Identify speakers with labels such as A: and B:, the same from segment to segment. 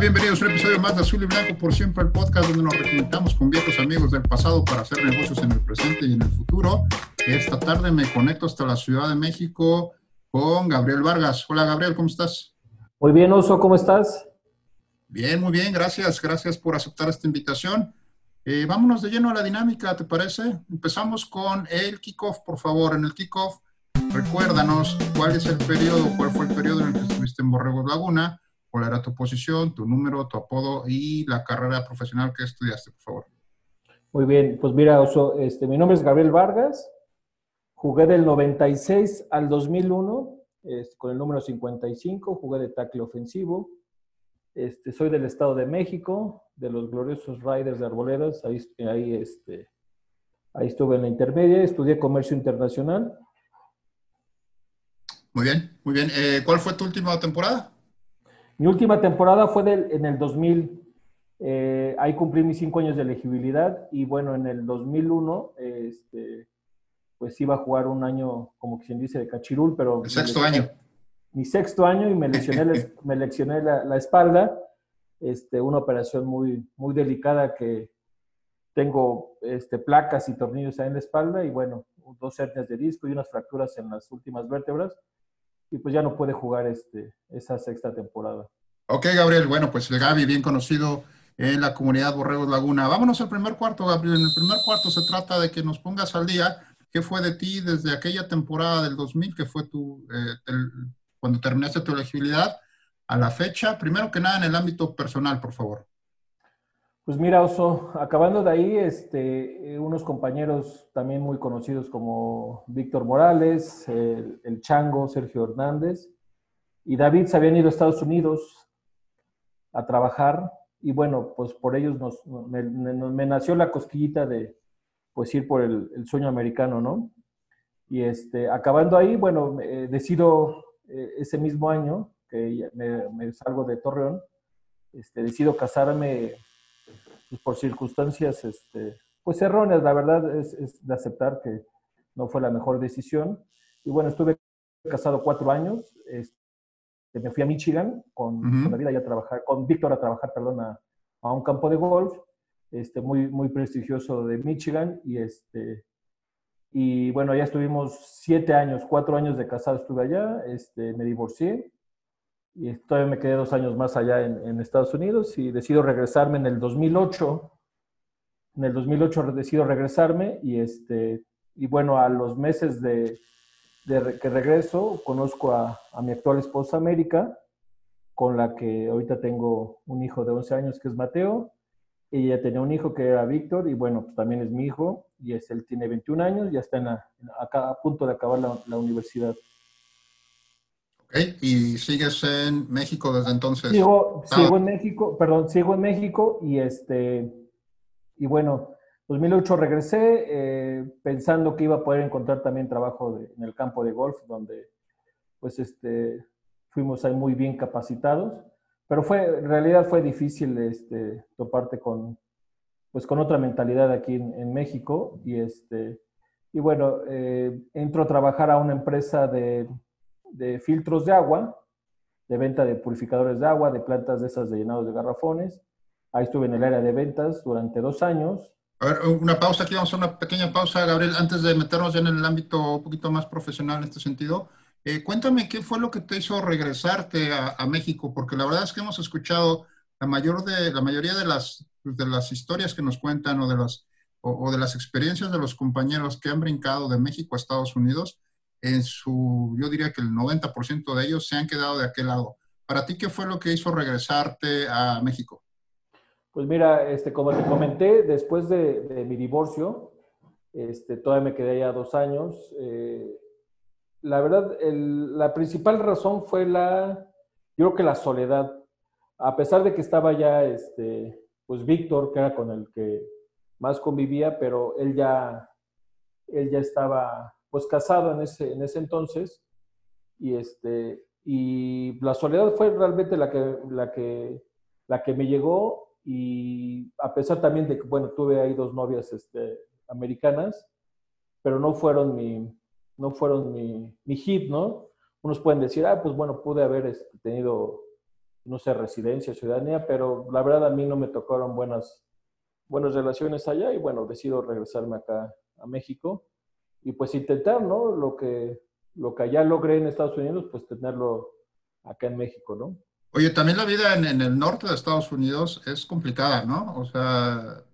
A: Bienvenidos a un episodio más de Azul y Blanco por siempre, el podcast donde nos reconectamos con viejos amigos del pasado para hacer negocios en el presente y en el futuro. Esta tarde me conecto hasta la Ciudad de México con Gabriel Vargas. Hola, Gabriel, ¿cómo estás?
B: Muy bien, Oso, ¿cómo estás?
A: Bien, muy bien, gracias. Gracias por aceptar esta invitación. Eh, vámonos de lleno a la dinámica, ¿te parece? Empezamos con el kickoff, por favor. En el kickoff, recuérdanos cuál es el periodo, cuál fue el periodo en el que estuviste en Borregos Laguna cuál era tu posición, tu número, tu apodo y la carrera profesional que estudiaste, por favor.
B: Muy bien, pues mira, Oso, este, mi nombre es Gabriel Vargas, jugué del 96 al 2001 este, con el número 55, jugué de tackle ofensivo, este, soy del Estado de México, de los gloriosos Riders de Arboledas, ahí, ahí, este, ahí estuve en la intermedia, estudié comercio internacional.
A: Muy bien, muy bien. Eh, ¿Cuál fue tu última temporada?
B: Mi última temporada fue en el 2000. Eh, ahí cumplí mis cinco años de elegibilidad y bueno, en el 2001, este, pues iba a jugar un año, como quien dice, de cachirul, pero...
A: El sexto año.
B: Mi sexto año y me lesioné, me lesioné la, espalda. Este, una operación muy, muy delicada que tengo este, placas y tornillos ahí en la espalda y bueno, dos hernias de disco y unas fracturas en las últimas vértebras y pues ya no puede jugar este, esa sexta temporada.
A: Ok, Gabriel, bueno, pues el Gaby, bien conocido en la comunidad Borregos Laguna. Vámonos al primer cuarto, Gabriel. En el primer cuarto se trata de que nos pongas al día qué fue de ti desde aquella temporada del 2000, que fue tu, eh, cuando terminaste tu elegibilidad, a la fecha. Primero que nada, en el ámbito personal, por favor.
B: Pues mira, Oso, acabando de ahí, este, eh, unos compañeros también muy conocidos como Víctor Morales, el, Chango, Sergio Hernández y David se habían ido a Estados Unidos a trabajar y bueno, pues por ellos nos, me, nació la cosquillita de pues ir por el, sueño americano, ¿no? Y este, acabando ahí, bueno, decido eh, ese mismo año que me, salgo de Torreón, este, decido casarme pues, por circunstancias este, pues erróneas, la verdad es, de aceptar que no fue la mejor decisión. Y bueno, estuve casado cuatro años, este, me fui a Michigan con, con David a trabajar, con Víctor a trabajar, perdón, a, a, un campo de golf, este, muy, muy prestigioso de Michigan, y este, y bueno, ya estuvimos siete años, cuatro años de casado estuve allá, este, me divorcié, y todavía me quedé dos años más allá en, Estados Unidos y decido regresarme en el 2008. En el 2008 decido regresarme y, este, y bueno, a los meses de, que regreso conozco a, mi actual esposa América, con la que ahorita tengo un hijo de 11 años que es Mateo. Ella tenía un hijo que era Víctor y bueno, pues también es mi hijo y es, él tiene 21 años, ya está en a, punto de acabar la universidad.
A: ¿Y sigues en México desde entonces?
B: Sigo, ah. sigo en México, perdón, sigo en México y este, y bueno, 2008 regresé eh, pensando que iba a poder encontrar también trabajo en el campo de golf, donde pues este, fuimos ahí muy bien capacitados, pero fue, en realidad fue difícil este, toparte con, pues con otra mentalidad aquí en, México y este, y bueno, eh, entro a trabajar a una empresa de de filtros de agua, de venta de purificadores de agua, de plantas de esas de llenados de garrafones. Ahí estuve en el área de ventas durante dos años.
A: A ver, una pausa aquí, vamos a una pequeña pausa, Gabriel, antes de meternos ya en el ámbito un poquito más profesional en este sentido. Eh, cuéntame qué fue lo que te hizo regresarte a, México, porque la verdad es que hemos escuchado la, mayor de, la mayoría de las, de las historias que nos cuentan o de, las, o de las experiencias de los compañeros que han brincado de México a Estados Unidos en su, yo diría que el 90% de ellos se han quedado de aquel lado. ¿Para ti qué fue lo que hizo regresarte a México?
B: Pues mira, este, como te comenté, después de, mi divorcio, este, todavía me quedé ya dos años. Eh, la verdad, la principal razón fue la, yo creo que la soledad. a pesar de que estaba ya, este, pues Víctor, que era con el que más convivía, pero él ya, él ya estaba pues casado en ese, en ese entonces y este, y la soledad fue realmente la que, la que, la que me llegó y a pesar también de que, bueno, tuve ahí dos novias este, americanas, pero no fueron mi, no fueron mi, mi hit, ¿no? Unos pueden decir, ah, pues bueno, pude haber este, tenido, no sé, residencia, ciudadanía, pero la verdad a mí no me tocaron buenas, buenas relaciones allá y bueno, decido regresarme acá a México y pues intentar, ¿no? Lo que, lo que allá logré en Estados Unidos, pues tenerlo acá en México, ¿no?
A: Oye, también la vida en, el norte de Estados Unidos es complicada, ¿no? O sea,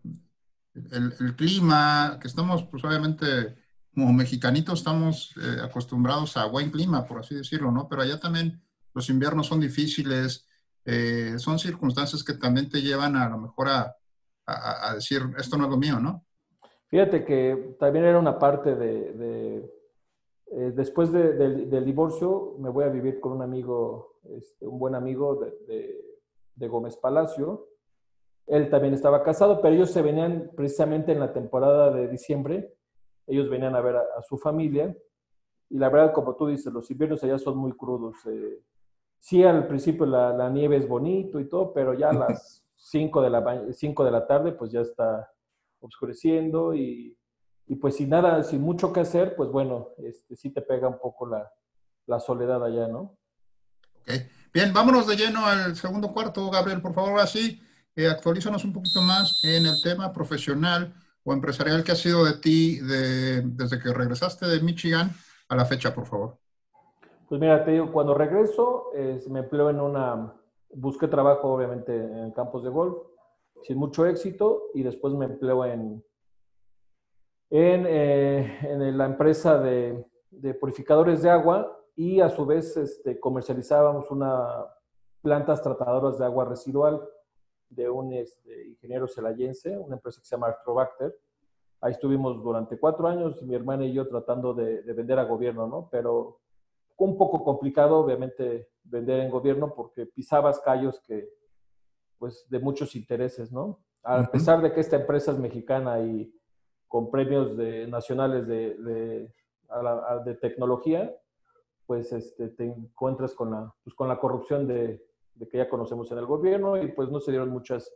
A: el, clima, que estamos, pues obviamente, como mexicanitos, estamos eh, acostumbrados a buen clima, por así decirlo, ¿no? Pero allá también los inviernos son difíciles, eh, son circunstancias que también te llevan a, lo mejor a, decir, esto no es lo mío, ¿no?
B: Fíjate que también era una parte de eh, después del divorcio me voy a vivir con un amigo, este, un buen amigo de, Gómez Palacio. Él también estaba casado, pero ellos se venían precisamente en la temporada de diciembre. Ellos venían a ver a, su familia. Y la verdad, como tú dices, los inviernos allá son muy crudos. Eh, sí, al principio la, nieve es bonito y todo, pero ya a las 5 de, la, 5 de la tarde pues ya está oscureciendo y y pues sin nada, sin mucho que hacer, pues bueno, este, sí te pega un poco la, la soledad allá, ¿no?
A: Ok. Bien, vámonos de lleno al segundo cuarto, Gabriel, por favor, así, eh, actualízanos un poquito más en el tema profesional o empresarial que ha sido de ti de, desde que regresaste de Michigan a la fecha, por favor.
B: Pues mira, te digo, cuando regreso, me empleo en una, busqué trabajo obviamente en campos de golf, sin mucho éxito, y después me empleo en, eh, en, la empresa de, purificadores de agua y a su vez este, comercializábamos una plantas tratadoras de agua residual de un este, ingeniero celayense, una empresa que se llama Artrobacter. Ahí estuvimos durante cuatro años, mi hermana y yo tratando de, vender a gobierno, ¿no? Pero un poco complicado, obviamente, vender en gobierno porque pisabas callos que, pues, de muchos intereses, ¿no? A pesar de que esta empresa es mexicana y con premios de, nacionales de, de, tecnología, pues este, te encuentras con la, pues con la corrupción de, que ya conocemos en el gobierno y pues no se dieron muchas,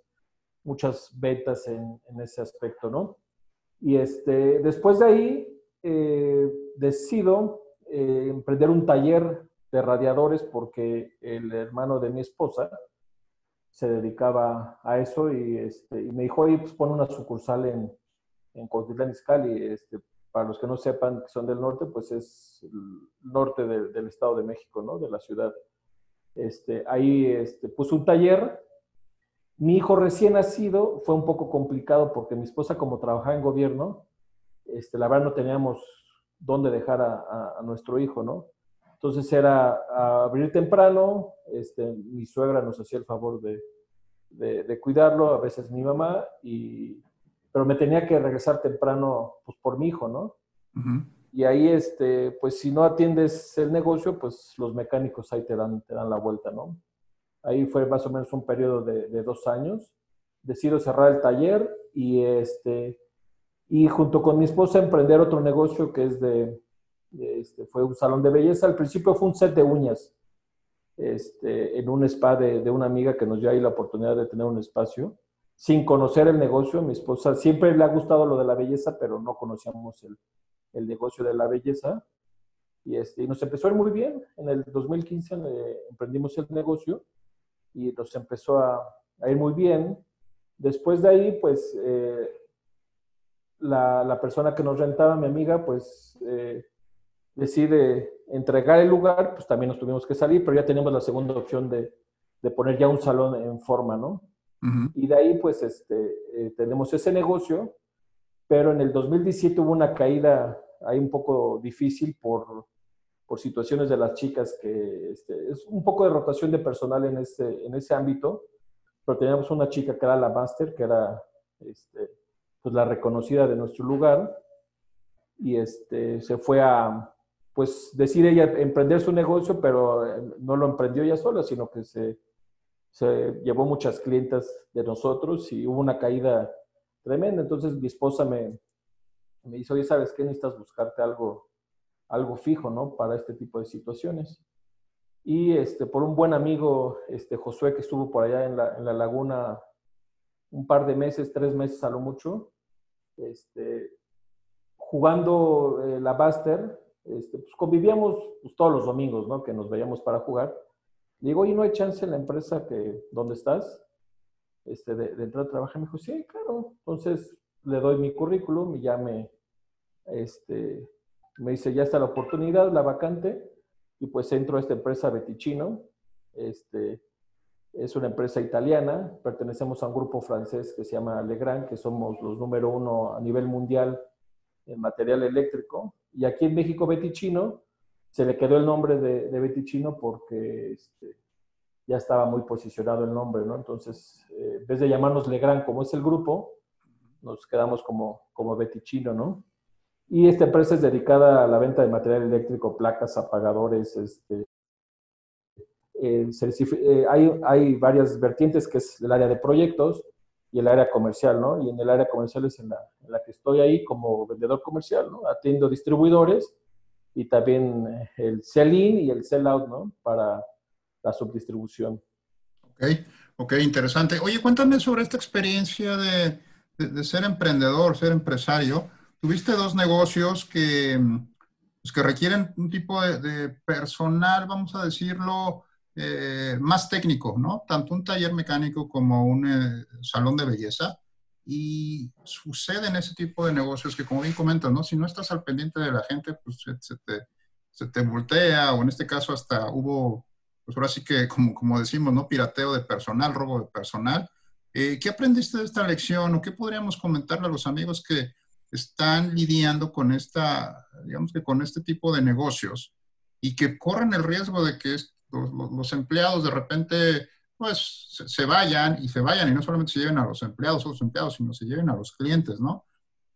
B: muchas ventas en, en ese aspecto, ¿no? Y este, después de ahí eh, decido eh, emprender un taller de radiadores porque el hermano de mi esposa se dedicaba a eso y, este, y me dijo, oye, pues pon una sucursal en, en Cuautitlán Izcalli. Este, para los que no sepan que son del norte, pues es el norte del Estado de México, ¿no? De la ciudad. Este, ahí este, puso un taller. Mi hijo recién nacido fue un poco complicado porque mi esposa, como trabajaba en gobierno, este, la verdad no teníamos dónde dejar a, nuestro hijo, ¿no? Entonces era abrir temprano, este, mi suegra nos hacía el favor de, de, de, cuidarlo, a veces mi mamá, y pero me tenía que regresar temprano pues, por mi hijo, ¿no? Y ahí, este, pues si no atiendes el negocio, pues los mecánicos ahí te dan, te dan la vuelta, ¿no? Ahí fue más o menos un periodo de, dos años. Decido cerrar el taller y, este, y junto con mi esposa emprender otro negocio que es de, este, fue un salón de belleza. Al principio fue un set de uñas este, en un spa de, de una amiga que nos dio ahí la oportunidad de tener un espacio sin conocer el negocio. Mi esposa siempre le ha gustado lo de la belleza, pero no conocíamos el, el negocio de la belleza. Y, este, y nos empezó a ir muy bien. En el 2015 emprendimos el negocio y nos empezó a, a, ir muy bien. Después de ahí, pues, eh, la, la, persona que nos rentaba, mi amiga, pues, eh, decide entregar el lugar, pues también nos tuvimos que salir, pero ya teníamos la segunda opción de, de poner ya un salón en forma, ¿no? Y de ahí, pues, este, eh, tenemos ese negocio, pero en el 2017 hubo una caída ahí un poco difícil por, por situaciones de las chicas, que este, es un poco de rotación de personal en ese, en ese ámbito, pero teníamos una chica que era la máster, que era este, pues, la reconocida de nuestro lugar, y este, se fue a, pues, decir ella emprender su negocio, pero eh, no lo emprendió ella sola, sino que se se llevó muchas clientas de nosotros y hubo una caída tremenda. Entonces mi esposa me, me dice, oye, ¿sabes qué? Necesitas buscarte algo, algo fijo, ¿no? Para este tipo de situaciones. Y este, por un buen amigo, este, Josué, que estuvo por allá en la, en la laguna un par de meses, tres meses a lo mucho, este, jugando eh, la Buster, este, pues convivíamos pues, todos los domingos, ¿no? Que nos veíamos para jugar. digo, ¿y no hay chance en la empresa que, donde estás, este, de, entrar a trabajar? Me dijo, sí, claro. Entonces le doy mi currículum y ya me, este, me dice, ya está la oportunidad, la vacante, y pues entro a esta empresa Beticino. Este, es una empresa italiana, pertenecemos a un grupo francés que se llama Legrand, que somos los número uno a nivel mundial en material eléctrico. Y aquí en México, Beticino, se le quedó el nombre de, de Beticino porque este, ya estaba muy posicionado el nombre, ¿no? Entonces, eh, en vez de llamarnos Legrand como es el grupo, nos quedamos como, como Beticino, ¿no? Y esta empresa es dedicada a la venta de material eléctrico, placas, apagadores, este, eh, eh, hay, hay, varias vertientes, que es el área de proyectos y el área comercial, ¿no? Y en el área comercial es en la, en la que estoy ahí como vendedor comercial, ¿no? Atiendo distribuidores y también eh, el sell-in y el sell-out, ¿no? Para la subdistribución.
A: Ok, ok, interesante. Oye, cuéntame sobre esta experiencia de, de ser emprendedor, ser empresario tuviste dos negocios que, pues, que requieren un tipo de, personal, vamos a decirlo, eh, más técnico, ¿no? Tanto un taller mecánico como un eh, salón de belleza. Y sucede en ese tipo de negocios que, como bien comentas, ¿no? Si no estás al pendiente de la gente, pues se, te, se te voltea, o en este caso hasta hubo, pues ahora sí que, como, como decimos, ¿no? Pirateo de personal, robo de personal. Eh, ¿Qué aprendiste de esta lección o qué podríamos comentarle a los amigos que, están lidiando con esta, digamos que con este tipo de negocios y que corren el riesgo de que los, empleados de repente pues se, vayan y se vayan y no solamente se lleven a los empleados o los empleados, sino se lleven a los clientes, ¿no?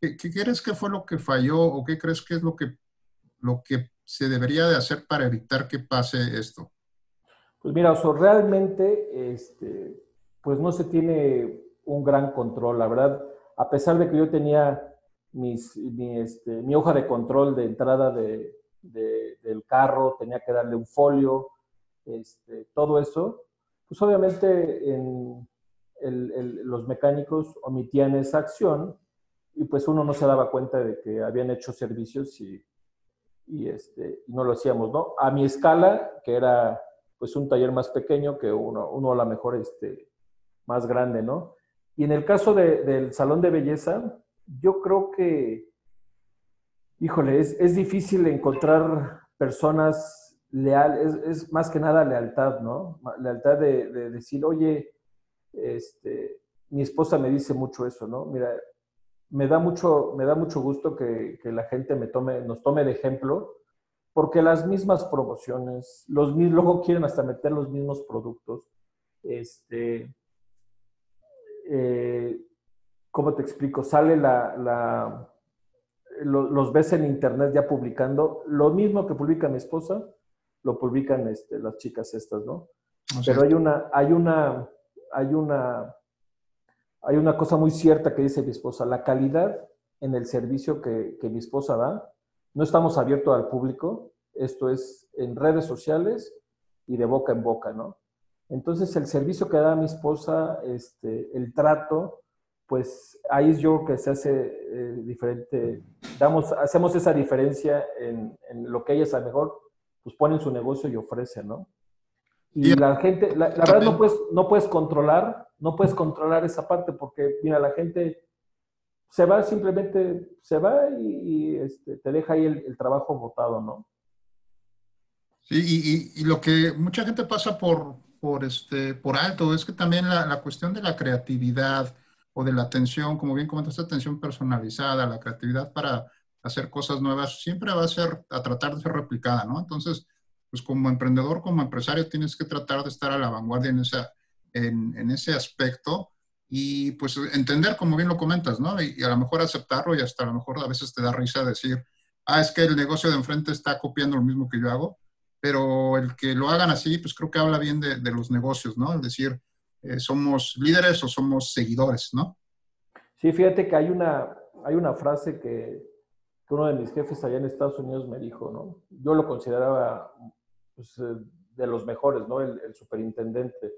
A: ¿Qué, crees que fue lo que falló o qué crees que es lo que, lo que se debería de hacer para evitar que pase esto?
B: Pues mira, realmente, este, pues no se tiene un gran control, la verdad, a pesar de que yo tenía mis, mi, este, mi, hoja de control de entrada de, del carro, tenía que darle un folio, este, todo eso, pues obviamente en los mecánicos omitían esa acción y pues uno no se daba cuenta de que habían hecho servicios y, este, no lo hacíamos, ¿no? A mi escala, que era pues un taller más pequeño que uno, uno a lo mejor este, más grande, ¿no? Y en el caso del salón de belleza, yo creo que, híjole, es, difícil encontrar personas leales, es, más que nada lealtad, ¿no? Lealtad de, decir, oye, este, mi esposa me dice mucho eso, ¿no? Mira, me da mucho, me da mucho gusto que, la gente me tome, nos tome de ejemplo, porque las mismas promociones, los luego quieren hasta meter los mismos productos. Este, eh, ¿cómo te explico? Sale la, los ves en internet ya publicando, lo mismo que publica mi esposa, lo publican este, las chicas estas, ¿no? Pero hay una, hay una, hay una, hay una cosa muy cierta que dice mi esposa, la calidad en el servicio que, que mi esposa da, no estamos abiertos al público, esto es en redes sociales y de boca en boca, ¿no? Entonces el servicio que da mi esposa, este, el trato, pues ahí es yo que se hace eh, diferente, damos, hacemos esa diferencia en, lo que ella es a mejor, pues ponen su negocio y ofrecen, ¿no? Y la gente, la, verdad no puedes, no puedes controlar, no puedes controlar esa parte porque, mira, la gente se va simplemente, se va y, este, te deja ahí el, trabajo botado, ¿no?
A: Sí, y, lo que mucha gente pasa por, por, este, por alto es que también la, la cuestión de la creatividad, o de la atención, como bien comentaste, atención personalizada, la creatividad para hacer cosas nuevas, siempre va a ser, a tratar de ser replicada, ¿no? Entonces, pues como emprendedor, como empresario, tienes que tratar de estar a la vanguardia en, esa, en, en ese aspecto y pues entender, como bien lo comentas, ¿no? Y, a lo mejor aceptarlo y hasta a lo mejor a veces te da risa decir, ah, es que el negocio de enfrente está copiando lo mismo que yo hago, pero el que lo hagan así, pues creo que habla bien de, de los negocios, ¿no? Es decir, eh, somos líderes o somos seguidores, ¿no?
B: Sí, fíjate que hay una, hay una frase que, que uno de mis jefes allá en Estados Unidos me dijo, ¿no? Yo lo consideraba pues, eh, de los mejores, ¿no? El, el, superintendente.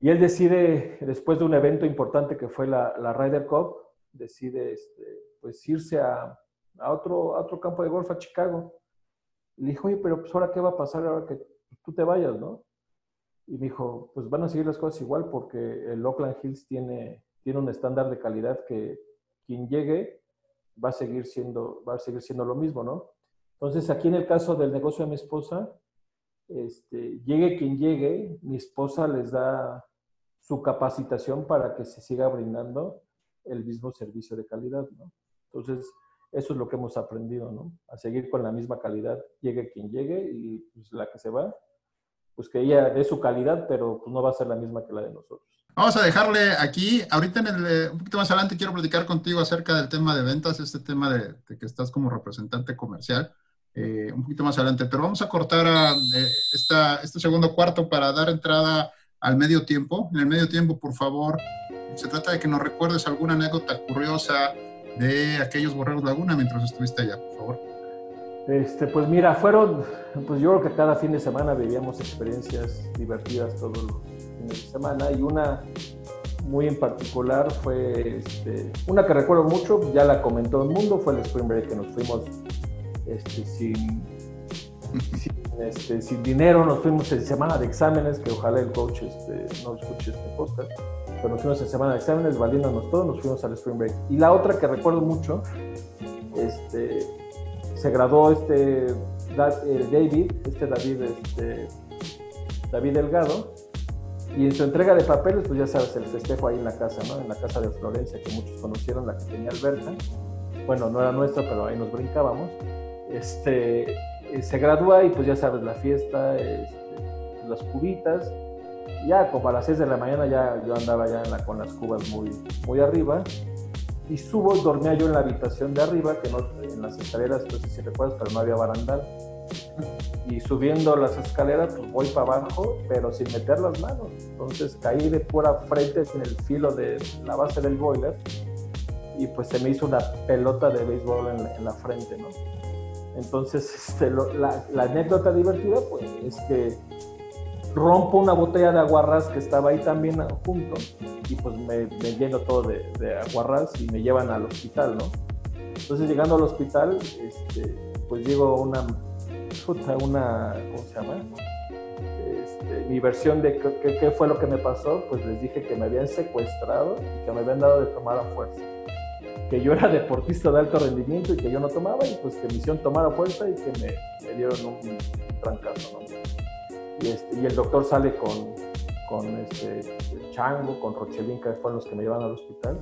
B: Y él decide, después de un evento importante que fue la, la Ryder Cup, decide este, pues irse a, a, otro, a otro campo de golf a Chicago. Le dijo, oye, pero pues ahora qué va a pasar ahora que tú te vayas, ¿no? Y me dijo, pues van a seguir las cosas igual porque el Oakland Hills tiene, tiene un estándar de calidad que quien llegue va a seguir siendo, va a seguir siendo lo mismo, ¿no? Entonces, aquí en el caso del negocio de mi esposa, este, llegue quien llegue, mi esposa les da su capacitación para que se siga brindando el mismo servicio de calidad, ¿no? Entonces, eso es lo que hemos aprendido, ¿no? A seguir con la misma calidad, llegue quien llegue y pues, la que se va, pues que ella dé su calidad, pero pues, no va a ser la misma que la de nosotros.
A: Vamos a dejarle aquí. Ahorita en el, eh, un poquito más adelante quiero platicar contigo acerca del tema de ventas, este tema de, que estás como representante comercial. Eh, un poquito más adelante, pero vamos a cortar eh, esta, este segundo cuarto para dar entrada al medio tiempo. En el medio tiempo, por favor, se trata de que nos recuerdes alguna anécdota curiosa de aquellos borregos Laguna mientras estuviste allá, por favor.
B: Este, pues mira, fueron, pues yo creo que cada fin de semana vivíamos experiencias divertidas todos los de semana y una muy en particular fue, este, una que recuerdo mucho, ya la comentó el mundo, fue el Spring Break que nos fuimos este, sin, sin, este, sin, dinero, nos fuimos en semana de exámenes, que ojalá el coach este, no escuche este podcast, pero nos fuimos en semana de exámenes, valiéndonos todo, nos fuimos al Spring Break. Y la otra que recuerdo mucho, este, se graduó este David, este David, este, David Delgado, y en su entrega de papeles, pues ya sabes, el festejo ahí en la casa, ¿no? En la casa de Florencia, que muchos conocieron, la que tenía Alberta. Bueno, no era nuestra, pero ahí nos brincábamos este, eh, se gradúa y pues ya sabes, la fiesta, este, las cubitas. Ya como a las 6 de la mañana ya yo andaba ya con las cubas muy, muy arriba. Y subo, dormía yo en la habitación de arriba, que no, en las escaleras, sé si recuerdas, pero no había barandal. Y subiendo las escaleras, pues voy para abajo, pero sin meter las manos. Entonces caí de pura frente en el filo de la base del boiler y pues se me hizo una pelota de béisbol en, en la frente, ¿no? Entonces, este, lo, la, la, anécdota divertida pues, es que rompo una botella de aguarrás que estaba ahí también junto y pues me, me lleno todo de, de, aguarrás y me llevan al hospital, ¿no? Entonces, llegando al hospital, este, pues digo una, una, ¿cómo se llama? Este, mi versión de qué, fue lo que me pasó, pues les dije que me habían secuestrado y que me habían dado de tomar a fuerza que yo era deportista de alto rendimiento y que yo no tomaba y pues que me hicieron tomar a fuerza y que me, me dieron un, un trancazo, ¿no? Y, este, y, el doctor sale con, con este, Chango, con Rochelín, que fueron los que me llevan al hospital,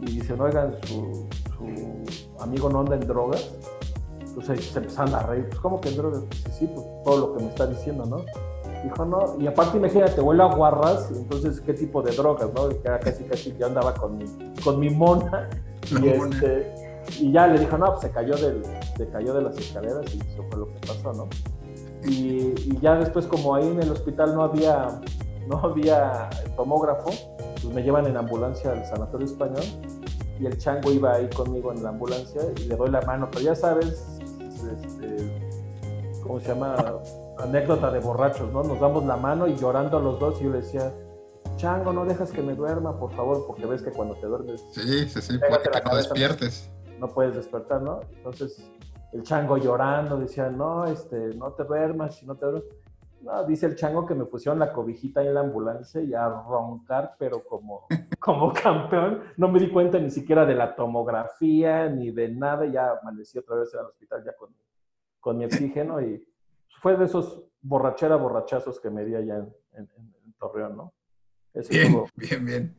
B: y dicen, oigan, su, su amigo no anda en drogas. Entonces se empezaron a reír, pues ¿cómo que en drogas? Pues sí, pues todo lo que me está diciendo, ¿no? Dijo, no, y aparte imagínate, huele a guarras, entonces, ¿qué tipo de drogas, no? Que casi, casi yo andaba con mi, con mi mona, y, este, y ya le dijo, no, pues se cayó, del, se cayó de las escaleras y eso fue lo que pasó, ¿no? Y, y, ya después, como ahí en el hospital no había, no había tomógrafo, pues me llevan en ambulancia al sanatorio español y el chango iba ahí conmigo en la ambulancia y le doy la mano, pero ya sabes, este, ¿cómo se llama? Anécdota de borrachos, ¿no? Nos damos la mano y llorando los dos y yo le decía, Chango, no dejas que me duerma, por favor, porque ves que cuando te duermes.
A: Sí, sí, sí, te no despiertes.
B: No, puedes despertar, ¿no? Entonces, el chango llorando, decía, no, este, no te duermas, si no te duermas. No, dice el chango que me pusieron la cobijita en la ambulancia y a roncar, pero como, como campeón. No me di cuenta ni siquiera de la tomografía ni de nada. Ya amanecí otra vez al hospital ya con, con mi oxígeno y fue de esos borrachera borrachazos que me di allá en, en, en Torreón, ¿no?
A: bien, bien, bien.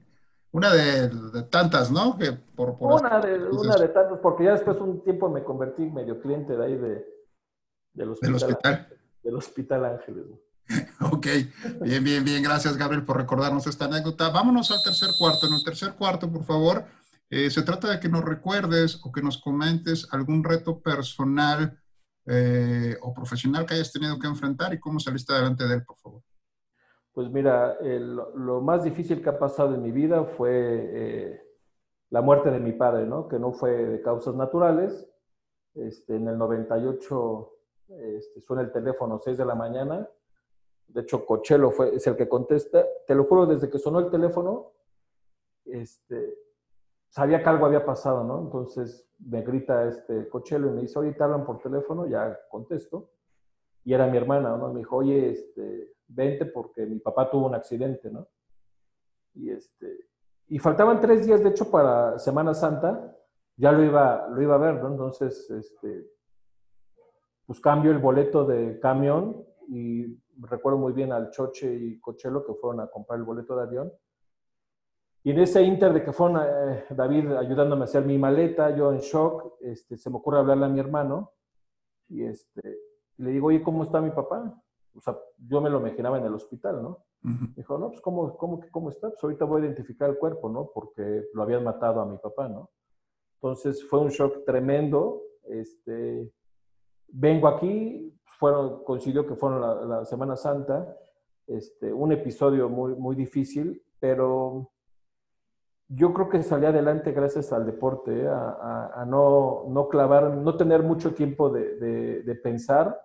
A: Una de, de, tantas, ¿no? Que
B: por, por una, de, una de tantas, porque ya después un tiempo me convertí medio cliente de ahí de, del hospital.
A: Del hospital.
B: Del hospital Ángeles.
A: Ok, bien, bien, bien. Gracias, Gabriel, por recordarnos esta anécdota. Vámonos al tercer cuarto. En el tercer cuarto, por favor, eh, se trata de que nos recuerdes o que nos comentes algún reto personal eh, o profesional que hayas tenido que enfrentar y cómo saliste adelante de él, por favor.
B: Pues mira, lo más difícil que ha pasado en mi vida fue eh, la muerte de mi padre, ¿no? Que no fue de causas naturales. Este, en el 98 este, suena el teléfono 6 de la mañana. De hecho, Cochelo fue, es el que contesta. Te lo juro, desde que sonó el teléfono, este, sabía que algo había pasado, ¿no? Entonces me grita este Cochelo y me dice, oye, te hablan por teléfono, ya contesto. Y era mi hermana, ¿no? Me dijo, oye, este, vente porque mi papá tuvo un accidente, ¿no? Y, este, y faltaban tres días, de hecho, para Semana Santa, ya lo iba, lo iba a ver, ¿no? Entonces, este, pues cambio el boleto de camión y recuerdo muy bien al Choche y Cochelo que fueron a comprar el boleto de avión. Y en ese inter de que fueron eh, David ayudándome a hacer mi maleta, yo en shock, este, se me ocurre hablarle a mi hermano y este, le digo, oye, ¿cómo está mi papá? o sea, yo me lo imaginaba en el hospital, ¿no? Dijo, no, pues ¿cómo, cómo, ¿cómo está? Pues ahorita voy a identificar el cuerpo, ¿no? Porque lo habían matado a mi papá, ¿no? Entonces fue un shock tremendo. Este, vengo aquí, fueron, coincidió que fueron la, Semana Santa, este, un episodio muy, muy difícil, pero yo creo que salí adelante gracias al deporte, ¿eh? a, no, no, clavar, no tener mucho tiempo de, de, de pensar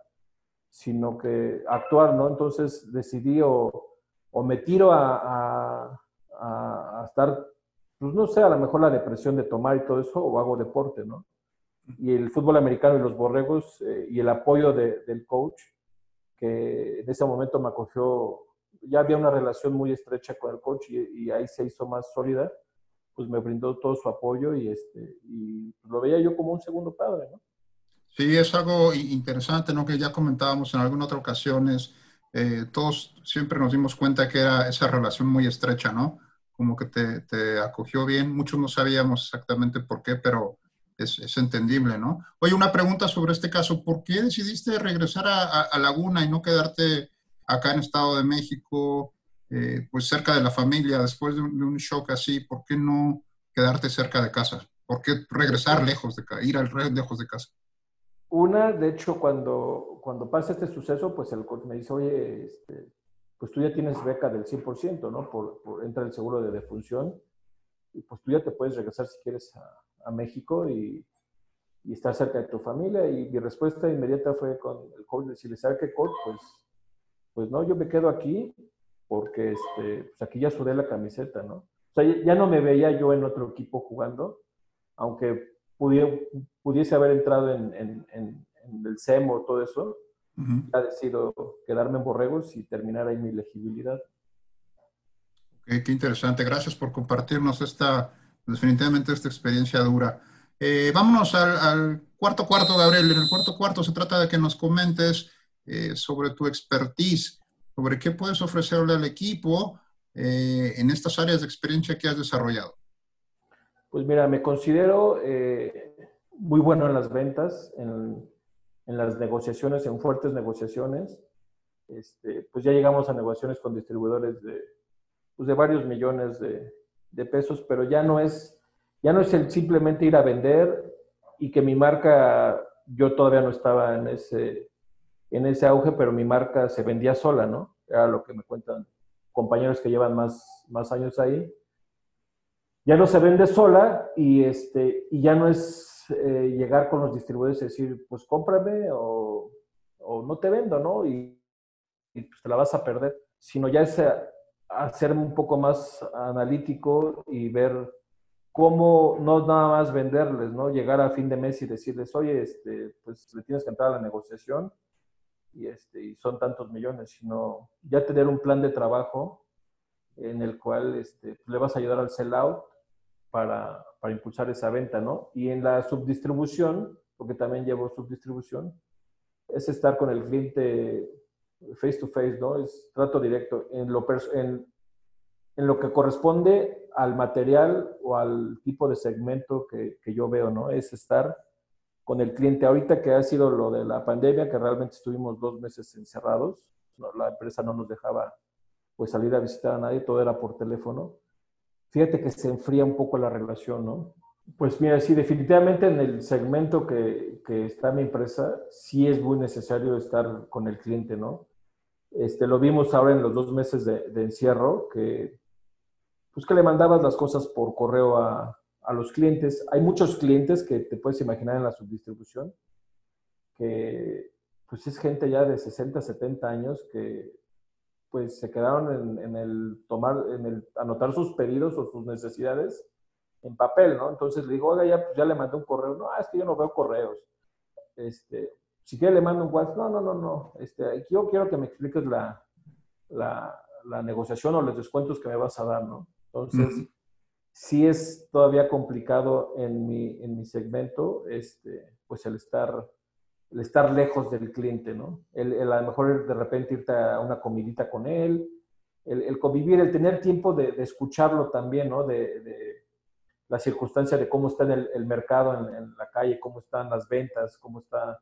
B: sino que actuar, ¿no? Entonces decidí o, me tiro a, estar, pues no sé, a lo mejor la depresión de tomar y todo eso, o hago deporte, ¿no? Y el fútbol americano y los borregos eh, y el apoyo del coach, que en ese momento me acogió, ya había una relación muy estrecha con el coach y, ahí se hizo más sólida, pues me brindó todo su apoyo y, este, y lo veía yo como un segundo padre, ¿no?
A: Sí, es algo interesante, ¿no? Que ya comentábamos en algunas otras ocasiones. Eh, todos siempre nos dimos cuenta que era esa relación muy estrecha, ¿no? Como que te, te acogió bien. Muchos no sabíamos exactamente por qué, pero es, es, entendible, ¿no? Oye, una pregunta sobre este caso. ¿Por qué decidiste regresar a, a, Laguna y no quedarte acá en Estado de México, eh, pues cerca de la familia, después de un, de un, shock así? ¿Por qué no quedarte cerca de casa? ¿Por qué regresar lejos de casa, ir al lejos de casa?
B: Una, de hecho, cuando, cuando pasa este suceso, pues el me dice, oye, este, pues tú ya tienes beca del 100%, ¿no? Por, por entra el seguro de defunción y pues tú ya te puedes regresar si quieres a, México y, y, estar cerca de tu familia. Y mi respuesta inmediata fue con el coach, decirle, ¿sabe qué coach? Pues, pues no, yo me quedo aquí porque este, pues aquí ya sudé la camiseta, ¿no? O sea, ya no me veía yo en otro equipo jugando, aunque pudiese haber entrado en, en, el SEMO, todo eso, ha decidido quedarme en Borregos y terminar ahí mi elegibilidad.
A: qué interesante. Gracias por compartirnos esta, definitivamente esta experiencia dura. Eh, vámonos al, cuarto cuarto, Gabriel. En el cuarto cuarto se trata de que nos comentes eh, sobre tu expertise, sobre qué puedes ofrecerle al equipo eh, en estas áreas de experiencia que has desarrollado.
B: Pues mira, me considero eh, muy bueno en las ventas, en, las negociaciones, en fuertes negociaciones. Este, pues ya llegamos a negociaciones con distribuidores de, pues de varios millones de, pesos, pero ya no es, ya no es el simplemente ir a vender y que mi marca, yo todavía no estaba en ese, en ese auge, pero mi marca se vendía sola, ¿no? Era lo que me cuentan compañeros que llevan más, más años ahí ya no se vende sola y, este, y ya no es eh, llegar con los distribuidores y decir, pues cómprame o, no te vendo, ¿no? Y, pues te la vas a perder, sino ya es hacer un poco más analítico y ver cómo no nada más venderles, ¿no? Llegar a fin de mes y decirles, oye, este, pues le tienes que entrar a la negociación y, este, y son tantos millones, sino ya tener un plan de trabajo en el cual este, le vas a ayudar al sell-out para, para, impulsar esa venta, ¿no? Y en la subdistribución, porque también llevo subdistribución, es estar con el cliente face to face, ¿no? Es trato directo en lo, en, en lo que corresponde al material o al tipo de segmento que, que, yo veo, ¿no? Es estar con el cliente. Ahorita que ha sido lo de la pandemia, que realmente estuvimos dos meses encerrados, la empresa no nos dejaba pues salir a visitar a nadie, todo era por teléfono fíjate que se enfría un poco la relación, ¿no? Pues mira, sí, definitivamente en el segmento que, que, está mi empresa, sí es muy necesario estar con el cliente, ¿no? Este, lo vimos ahora en los dos meses de, encierro, que pues que le mandabas las cosas por correo a, a, los clientes. Hay muchos clientes que te puedes imaginar en la subdistribución, que pues es gente ya de 60, 70 años que pues se quedaron en, en el tomar, en el anotar sus pedidos o sus necesidades en papel, ¿no? Entonces le digo, oiga, ya, ya le mandé un correo. No, es que yo no veo correos. Este, si quiere le mando un WhatsApp. No, no, no, no. Este, yo quiero que me expliques la, la, la, negociación o los descuentos que me vas a dar, ¿no? Entonces, sí es todavía complicado en mi, en mi segmento, este, pues el estar, el estar lejos del cliente, ¿no? El, el a lo mejor de repente irte a una comidita con él, el, el convivir, el tener tiempo de, de escucharlo también, ¿no? De, de, la circunstancia de cómo está el, el mercado en, en, la calle, cómo están las ventas, cómo está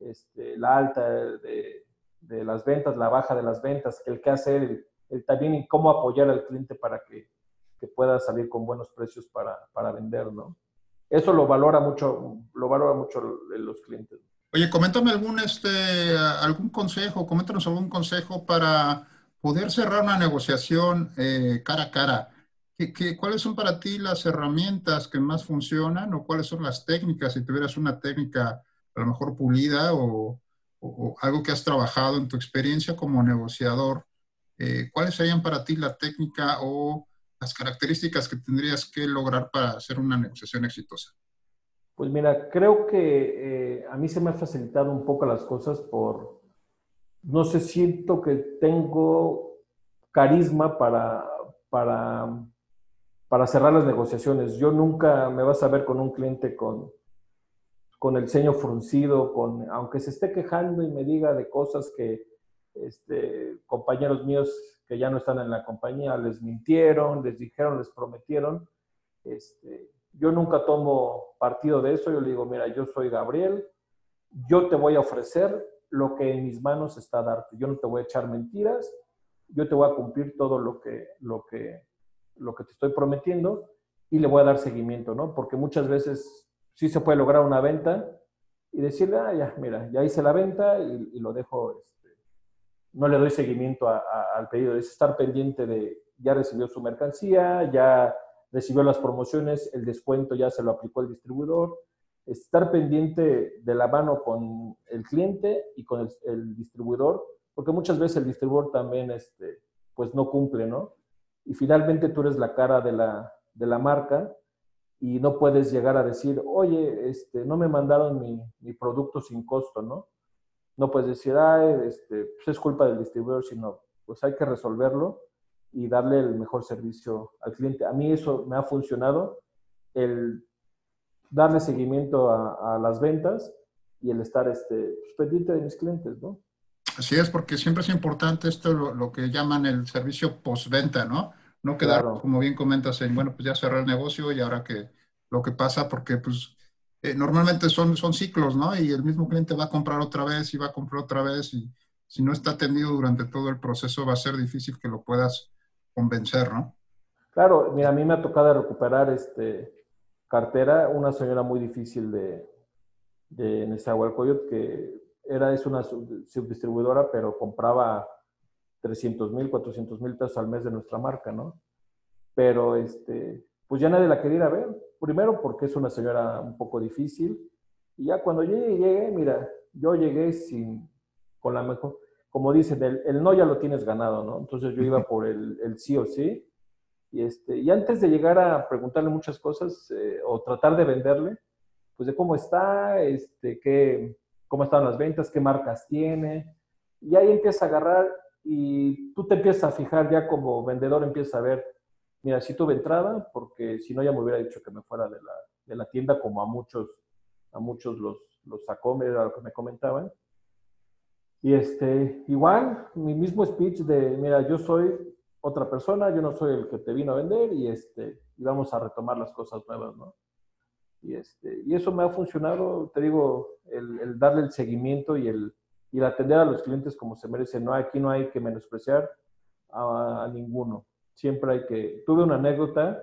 B: este, la alta de, de, las ventas, la baja de las ventas, el qué hacer, el, el también cómo apoyar al cliente para que, que pueda salir con buenos precios para, para, vender, ¿no? Eso lo valora mucho, lo valora mucho los clientes.
A: Oye, coméntame algún, este, algún consejo, coméntanos algún consejo para poder cerrar una negociación eh, cara a cara ¿Qué, qué, cuáles son para ti las herramientas que más funcionan o cuáles son las técnicas? Si tuvieras una técnica a lo mejor pulida o, o, o algo que has trabajado en tu experiencia como negociador, eh, ¿cuáles serían para ti la técnica o las características que tendrías que lograr para hacer una negociación exitosa?
B: Pues mira, creo que eh, a mí se me ha facilitado un poco las cosas por, no sé, siento que tengo carisma para, para para cerrar las negociaciones. Yo nunca me vas a ver con un cliente con, con el ceño fruncido, con, aunque se esté quejando y me diga de cosas que este, compañeros míos que ya no están en la compañía les mintieron, les dijeron, les prometieron. Este, yo nunca tomo partido de eso. Yo le digo, mira, yo soy Gabriel, yo te voy a ofrecer lo que en mis manos está darte. Yo no te voy a echar mentiras, yo te voy a cumplir todo lo que, lo que, lo que te estoy prometiendo y le voy a dar seguimiento, ¿no? Porque muchas veces sí se puede lograr una venta y decirle, ah, ya, mira, ya hice la venta y, lo dejo, este, no le doy seguimiento al pedido, es estar pendiente de, ya recibió su mercancía, ya recibió las promociones, el descuento ya se lo aplicó el distribuidor, estar pendiente de la mano con el cliente y con el, el distribuidor, porque muchas veces el distribuidor también, este, pues no cumple, ¿no? y finalmente tú eres la cara de la, de la marca y no puedes llegar a decir, oye, este, no me mandaron mi, mi producto sin costo, ¿no? No puedes decir, ah, este, pues es culpa del distribuidor, sino pues hay que resolverlo y darle el mejor servicio al cliente. A mí eso me ha funcionado, el darle seguimiento a, a las ventas y el estar este, pues, pendiente de mis clientes, ¿no?
A: Así es, porque siempre es importante esto, lo, lo que llaman el servicio postventa, ¿no? No quedar, claro. como bien comentas, en, bueno, pues ya cerró el negocio y ahora que lo que pasa, porque pues eh, normalmente son, son ciclos, ¿no? Y el mismo cliente va a comprar otra vez y va a comprar otra vez y si no está atendido durante todo el proceso va a ser difícil que lo puedas convencer, ¿no?
B: Claro, mira, a mí me ha tocado recuperar este cartera, una señora muy difícil de, de Nezahualcóyotl que era, es una subdistribuidora, pero compraba 300 mil, 400 mil pesos al mes de nuestra marca, ¿no? Pero, este, pues ya nadie la quería ir a ver. Primero porque es una señora un poco difícil. Y ya cuando llegué, llegué, mira, yo llegué sin, con la mejor, como dicen, el, el no ya lo tienes ganado, ¿no? Entonces yo iba por el, el sí o sí. Y, este, y antes de llegar a preguntarle muchas cosas eh, o tratar de venderle, pues de cómo está, este, qué, cómo están las ventas, qué marcas tiene. Y ahí empieza a agarrar y tú te empiezas a fijar ya como vendedor, empiezas a ver, mira, si tuve entrada, porque si no ya me hubiera dicho que me fuera de la, de la tienda, como a muchos, a muchos los, los sacó, era lo que me comentaban. Y este, igual, mi mismo speech de, mira, yo soy otra persona, yo no soy el que te vino a vender y, este, y vamos a retomar las cosas nuevas, ¿no? Y, este, y eso me ha funcionado, te digo, el, el darle el seguimiento y el, y atender a los clientes como se merece. No, aquí no hay que menospreciar a, a ninguno. Siempre hay que... Tuve una anécdota,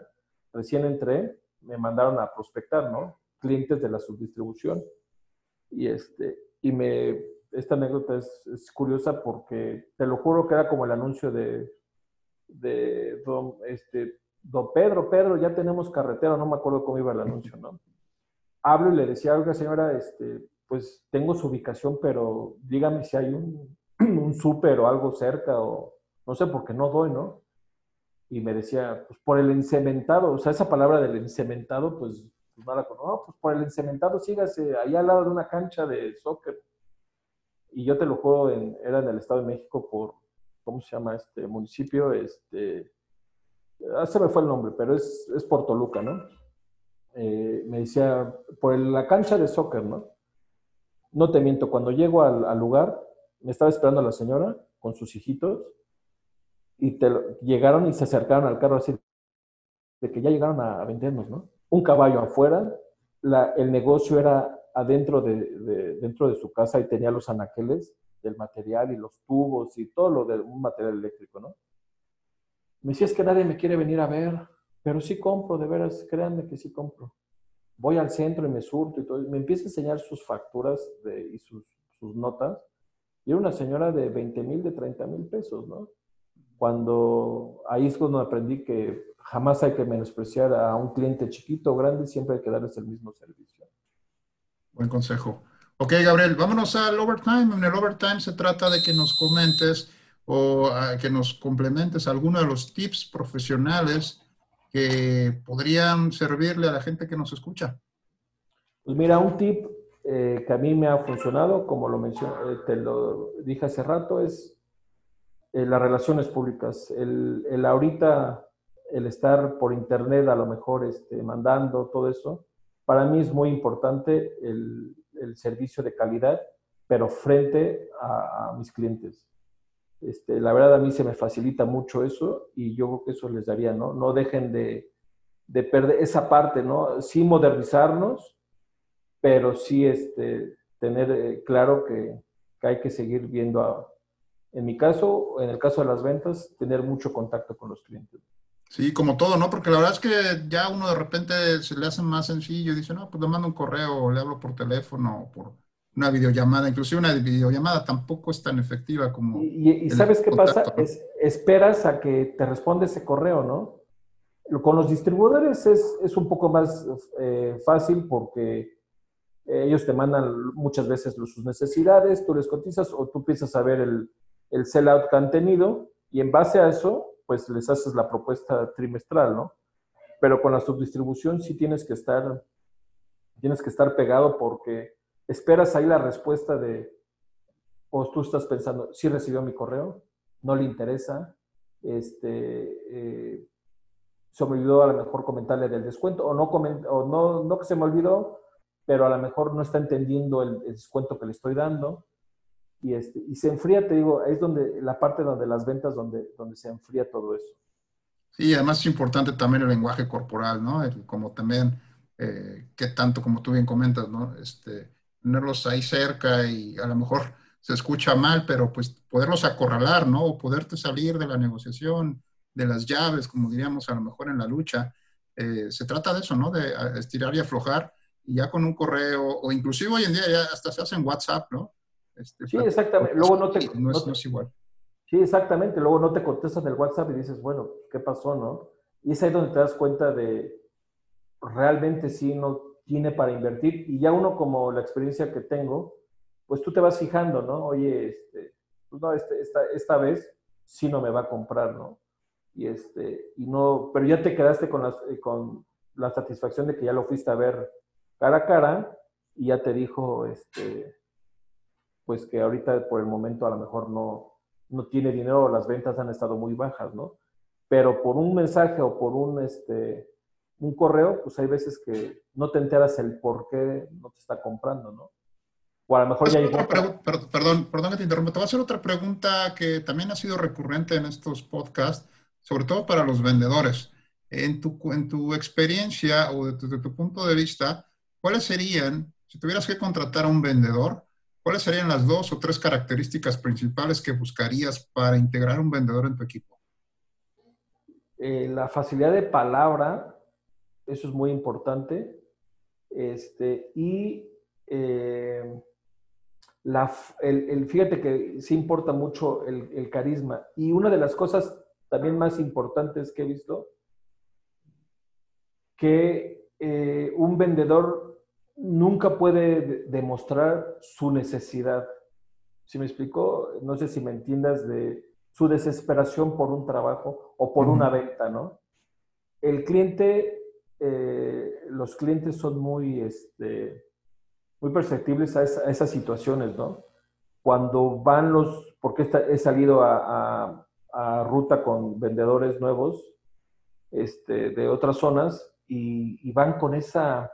B: recién entré, me mandaron a prospectar, ¿no? Clientes de la subdistribución. Y, este, y me, esta anécdota es, curiosa porque te lo juro que era como el anuncio de, de don, este, don Pedro, Pedro, ya tenemos carretera, no me acuerdo cómo iba el anuncio, ¿no? Hablo y le decía, oiga señora, este, pues tengo su ubicación, pero dígame si hay un, un súper o algo cerca o no sé, porque no doy, ¿no? Y me decía, pues por el encementado, o sea, esa palabra del encementado, pues, pues no la conozco, no, pues por el encementado sígase allá al lado de una cancha de soccer. Y yo te lo juro, era en el Estado de México por, ¿cómo se llama este municipio? Este, ah, se me fue el nombre, pero es, es por Toluca, ¿no? Eh, me decía, por la cancha de soccer, ¿no? No te miento, cuando llego al, lugar, me estaba esperando la señora con sus hijitos y llegaron y se acercaron al carro así, de que ya llegaron a, vendernos, ¿no? Un caballo afuera, el negocio era adentro de, dentro de su casa y tenía los anaqueles del material y los tubos y todo lo de un material eléctrico, ¿no? Me decía, es que nadie me quiere venir a ver, pero sí compro, de veras, créanme que sí compro. Voy al centro y me surto y todo. Me empieza a enseñar sus facturas y sus, sus, notas. Y era una señora de 20 mil, de 30 mil pesos, ¿no? Cuando ahí es cuando aprendí que jamás hay que menospreciar a un cliente chiquito o grande, siempre hay que darles el mismo servicio.
A: Buen consejo. Ok, Gabriel, vámonos al overtime. En el overtime se trata de que nos comentes o ah, que nos complementes algunos de los tips profesionales que podrían servirle a la gente que nos escucha.
B: Pues mira, un tip eh, que a mí me ha funcionado, como lo mencioné, eh, te lo dije hace rato, es eh, las relaciones públicas. El, el, ahorita, el estar por internet a lo mejor este, mandando todo eso, para mí es muy importante el, servicio de calidad, pero frente a, mis clientes. Este, la verdad a mí se me facilita mucho eso y yo creo que eso les daría, ¿no? No dejen de, perder esa parte, ¿no? Sí modernizarnos, pero sí este, tener eh, claro que, que, hay que seguir viendo, a, en mi caso, en el caso de las ventas, tener mucho contacto con los clientes.
A: Sí, como todo, ¿no? Porque la verdad es que ya uno de repente se le hace más sencillo dice, no, pues le mando un correo, o le hablo por teléfono, o por una videollamada. Inclusive una videollamada tampoco es tan efectiva como...
B: Y, ¿sabes qué pasa? Es, esperas a que te responda ese correo, ¿no? Con los distribuidores es, es un poco más eh, fácil porque ellos te mandan muchas veces sus necesidades, tú les cotizas o tú empiezas a ver el, el sell-out que han tenido y en base a eso pues les haces la propuesta trimestral, ¿no? Pero con la subdistribución sí tienes que estar, tienes que estar pegado porque esperas ahí la respuesta de, o tú estás pensando, sí recibió mi correo, no le interesa, este, eh, se me olvidó a lo mejor comentarle del descuento, o no, o no, no que se me olvidó, pero a lo mejor no está entendiendo el descuento que le estoy dando y, este, y se enfría, te digo, es donde la parte donde las ventas, donde, donde se enfría todo eso.
A: Sí, además es importante también el lenguaje corporal, ¿no? como también, eh, que tanto como tú bien comentas, ¿no? Este, tenerlos ahí cerca y a lo mejor se escucha mal, pero pues poderlos acorralar, ¿no? O poderte salir de la negociación, de las llaves, como diríamos a lo mejor en la lucha. Eh, se trata de eso, ¿no? De estirar y aflojar y ya con un correo, o inclusive hoy en día ya hasta se hace en WhatsApp, ¿no?
B: Este, sí, exactamente. Luego no te...
A: No es, igual.
B: Sí, exactamente. Luego no te contestan el WhatsApp y dices, bueno, ¿qué pasó, no? Y es ahí donde te das cuenta de realmente sí no tiene para invertir. Y ya uno como la experiencia que tengo, pues tú te vas fijando, ¿no? Oye, este, pues no, este, esta, esta vez sí no me va a comprar, ¿no? Y este, y no, pero ya te quedaste con, las, eh, con la satisfacción de que ya lo fuiste a ver cara a cara y ya te dijo, este, pues que ahorita por el momento a lo mejor no, no tiene dinero, las ventas han estado muy bajas, ¿no? Pero por un mensaje o por un, este, un correo, pues hay veces que no te enteras el por qué no te está comprando, ¿no?
A: O a lo mejor ya hay... Perdón, perdón que te interrumpa. Te voy a hacer otra pregunta que también ha sido recurrente en estos podcasts, sobre todo para los vendedores. En tu, en tu experiencia o desde tu punto de vista, ¿cuáles serían, si tuvieras que contratar a un vendedor, ¿cuáles serían las dos o tres características principales que buscarías para integrar un vendedor en tu equipo?
B: Eh, la facilidad de palabra eso es muy importante. Este, y eh, la, el, fíjate que sí importa mucho el, carisma. Y una de las cosas también más importantes que he visto, que eh, un vendedor nunca puede demostrar su necesidad. ¿Sí me explico? No sé si me entiendas de su desesperación por un trabajo o por una venta, ¿no? El cliente, eh, los clientes son muy, este, muy perceptibles a, esas situaciones, ¿no? Cuando van los, porque he salido a, ruta con vendedores nuevos este, de otras zonas y, van con esa,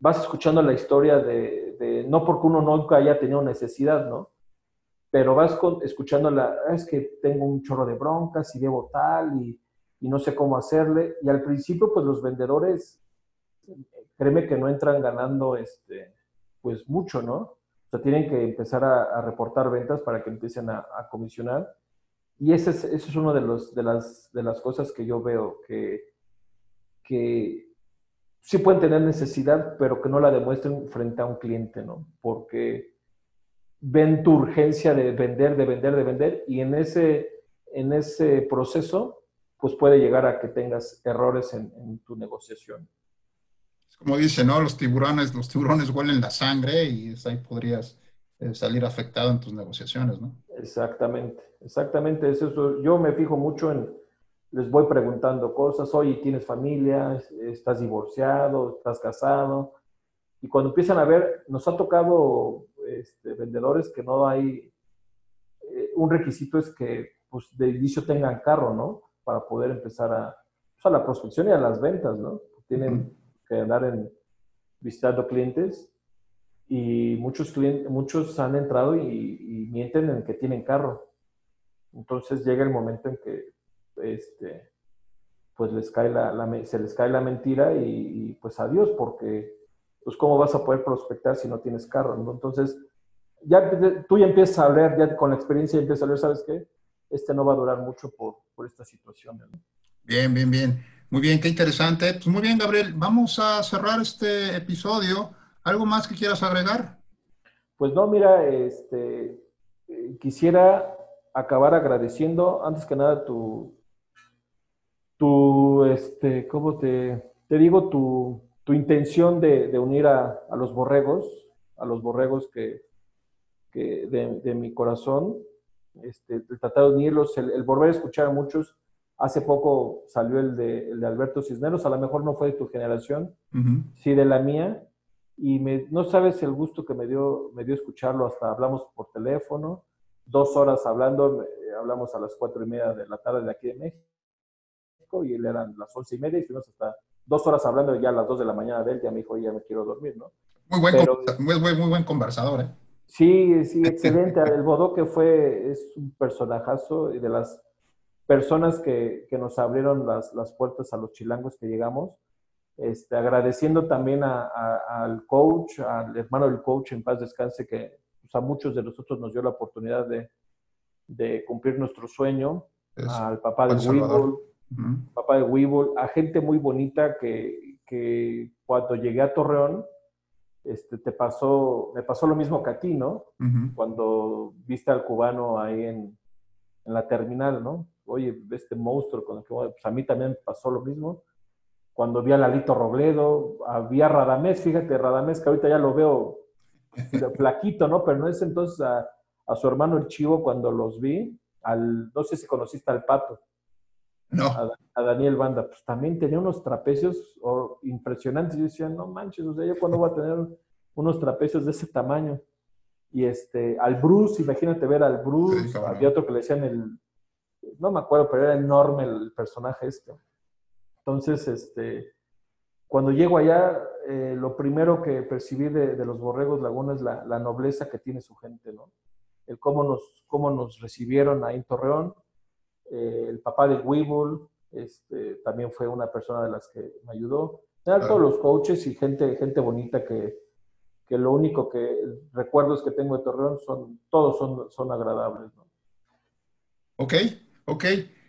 B: vas escuchando la historia de, no porque uno nunca haya tenido necesidad, ¿no? Pero vas escuchando la, ah, es que tengo un chorro de broncas y debo tal y, y no sé cómo hacerle. Y al principio, pues los vendedores, créeme que no entran ganando este, pues mucho, ¿no? O sea, tienen que empezar a, reportar ventas para que empiecen a, comisionar. Y ese es, eso es una de, los, de, las, de las cosas que yo veo, que, que sí pueden tener necesidad, pero que no la demuestren frente a un cliente, ¿no? Porque ven tu urgencia de vender, de vender, de vender, y en ese, en ese proceso, pues puede llegar a que tengas errores en, en tu negociación
A: como dice, ¿no? Los tiburones, los tiburones huelen la sangre y ahí podrías eh, salir afectado en tus negociaciones, ¿no?
B: Exactamente, exactamente. Eso, yo me fijo mucho en, les voy preguntando cosas, oye, ¿tienes familia? ¿Estás divorciado? ¿Estás casado? Y cuando empiezan a ver, nos ha tocado este, vendedores que no hay, eh, un requisito es que pues, de inicio tengan carro, ¿no? Para poder empezar a, pues, a la prospección y a las ventas, ¿no? Tienen que andar en, visitando clientes y muchos, clientes, muchos han entrado y, mienten en que tienen carro. Entonces llega el momento en que este, pues les cae la, se les cae la mentira y, pues adiós, porque pues cómo vas a poder prospectar si no tienes carro. Entonces ya tú ya empiezas a hablar, ya con la experiencia empiezas a ver, ¿sabes qué? Este no va a durar mucho por, por esta situación.
A: Bien, bien, bien. Muy bien, qué interesante. Pues muy bien, Gabriel. Vamos a cerrar este episodio. ¿Algo más que quieras agregar?
B: Pues no, mira, este, quisiera acabar agradeciendo, antes que nada, tu, tu este, ¿cómo te, te digo? Tu, tu intención de, unir a, los borregos, a los borregos que, que de, mi corazón, este, tratar de unirlos, el, el volver a escuchar a muchos Hace poco salió el de, el de, Alberto Cisneros, a lo mejor no fue de tu generación, sí de la mía, y me, no sabes el gusto que me dio, me dio escucharlo, hasta hablamos por teléfono, dos horas hablando, hablamos a las cuatro y media de la tarde de aquí de México, y él eran las once y media, y fuimos hasta dos horas hablando, ya a las dos de la mañana de él ya me dijo, ya me quiero dormir, ¿no?
A: Muy buen, muy, muy, buen conversador, ¿eh?
B: Sí, sí, excelente. El Bodoque fue, es un personajazo y de las personas que, que nos abrieron las, las, puertas a los chilangos que llegamos. Este, agradeciendo también a, al coach, al hermano del coach en paz descanse, que pues, a muchos de nosotros nos dio la oportunidad de, de cumplir nuestro sueño, al papá de Weeble, papá de Weeble, a gente muy bonita que, que cuando llegué a Torreón, este, te pasó, me pasó lo mismo que a ti, ¿no? Cuando viste al cubano ahí en, en la terminal, ¿no? oye, este monstruo con el que pues a mí también pasó lo mismo. Cuando vi a Lalito Robledo, había Radamés, fíjate, Radamés, que ahorita ya lo veo flaquito, ¿no? Pero no es entonces a, su hermano el Chivo cuando los vi, al, no sé si conociste al Pato.
A: No.
B: A, Daniel Banda, pues también tenía unos trapecios impresionantes. Yo decía, no manches, o sea, yo cuando voy a tener unos trapecios de ese tamaño. Y este, al Bruce, imagínate ver al Bruce, había otro que le decían el no me acuerdo, pero era enorme el personaje este. Entonces, este, cuando llego allá, eh, lo primero que percibí de, los Borregos Laguna es la, nobleza que tiene su gente, ¿no? El cómo nos, cómo nos recibieron ahí en Torreón. Eh, el papá de Weeble este, también fue una persona de las que me ayudó. Todos los coaches y gente, gente bonita que, que lo único que recuerdo es que tengo de Torreón son, todos son, son agradables, ¿no?
A: Ok, Ok.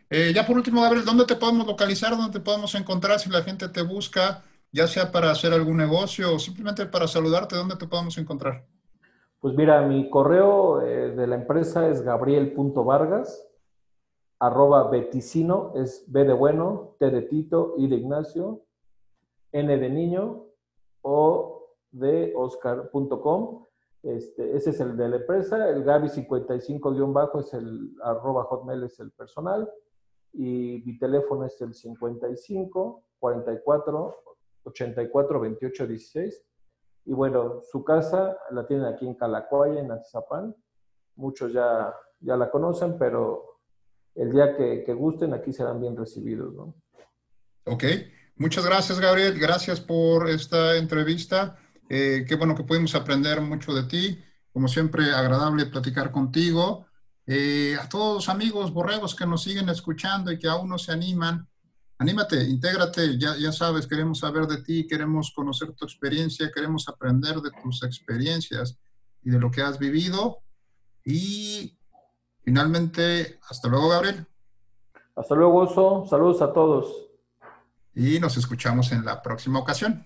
A: Eh, ya por último, Gabriel, ¿dónde te podemos localizar? ¿Dónde te podemos encontrar si la gente te busca? ya sea para hacer algún negocio o simplemente para saludarte, ¿dónde te podemos encontrar?
B: Pues mira, mi correo eh, de la empresa es gabriel.vargas arroba beticino, es B de bueno, T de Tito, I de Ignacio, N de niño, O de Oscar.com. Este, ese es el de la empresa, el Gaby 55-bajo es el arroba hotmail es el personal y mi teléfono es el 55 44 84 28 16. Y bueno, su casa la tienen aquí en Calacoya, en Atizapán. Muchos ya, ya la conocen, pero el día que, que gusten, aquí serán bien recibidos. ¿no?
A: Ok, muchas gracias, Gabriel. Gracias por esta entrevista. Eh, qué bueno que pudimos aprender mucho de ti. Como siempre, agradable platicar contigo. Eh, a todos los amigos borregos que nos siguen escuchando y que aún no se animan, anímate, intégrate, ya, ya sabes, queremos saber de ti, queremos conocer tu experiencia, queremos aprender de tus experiencias y de lo que has vivido. Y finalmente, hasta luego, Gabriel.
B: Hasta luego, Oso. Saludos a todos.
A: Y nos escuchamos en la próxima ocasión.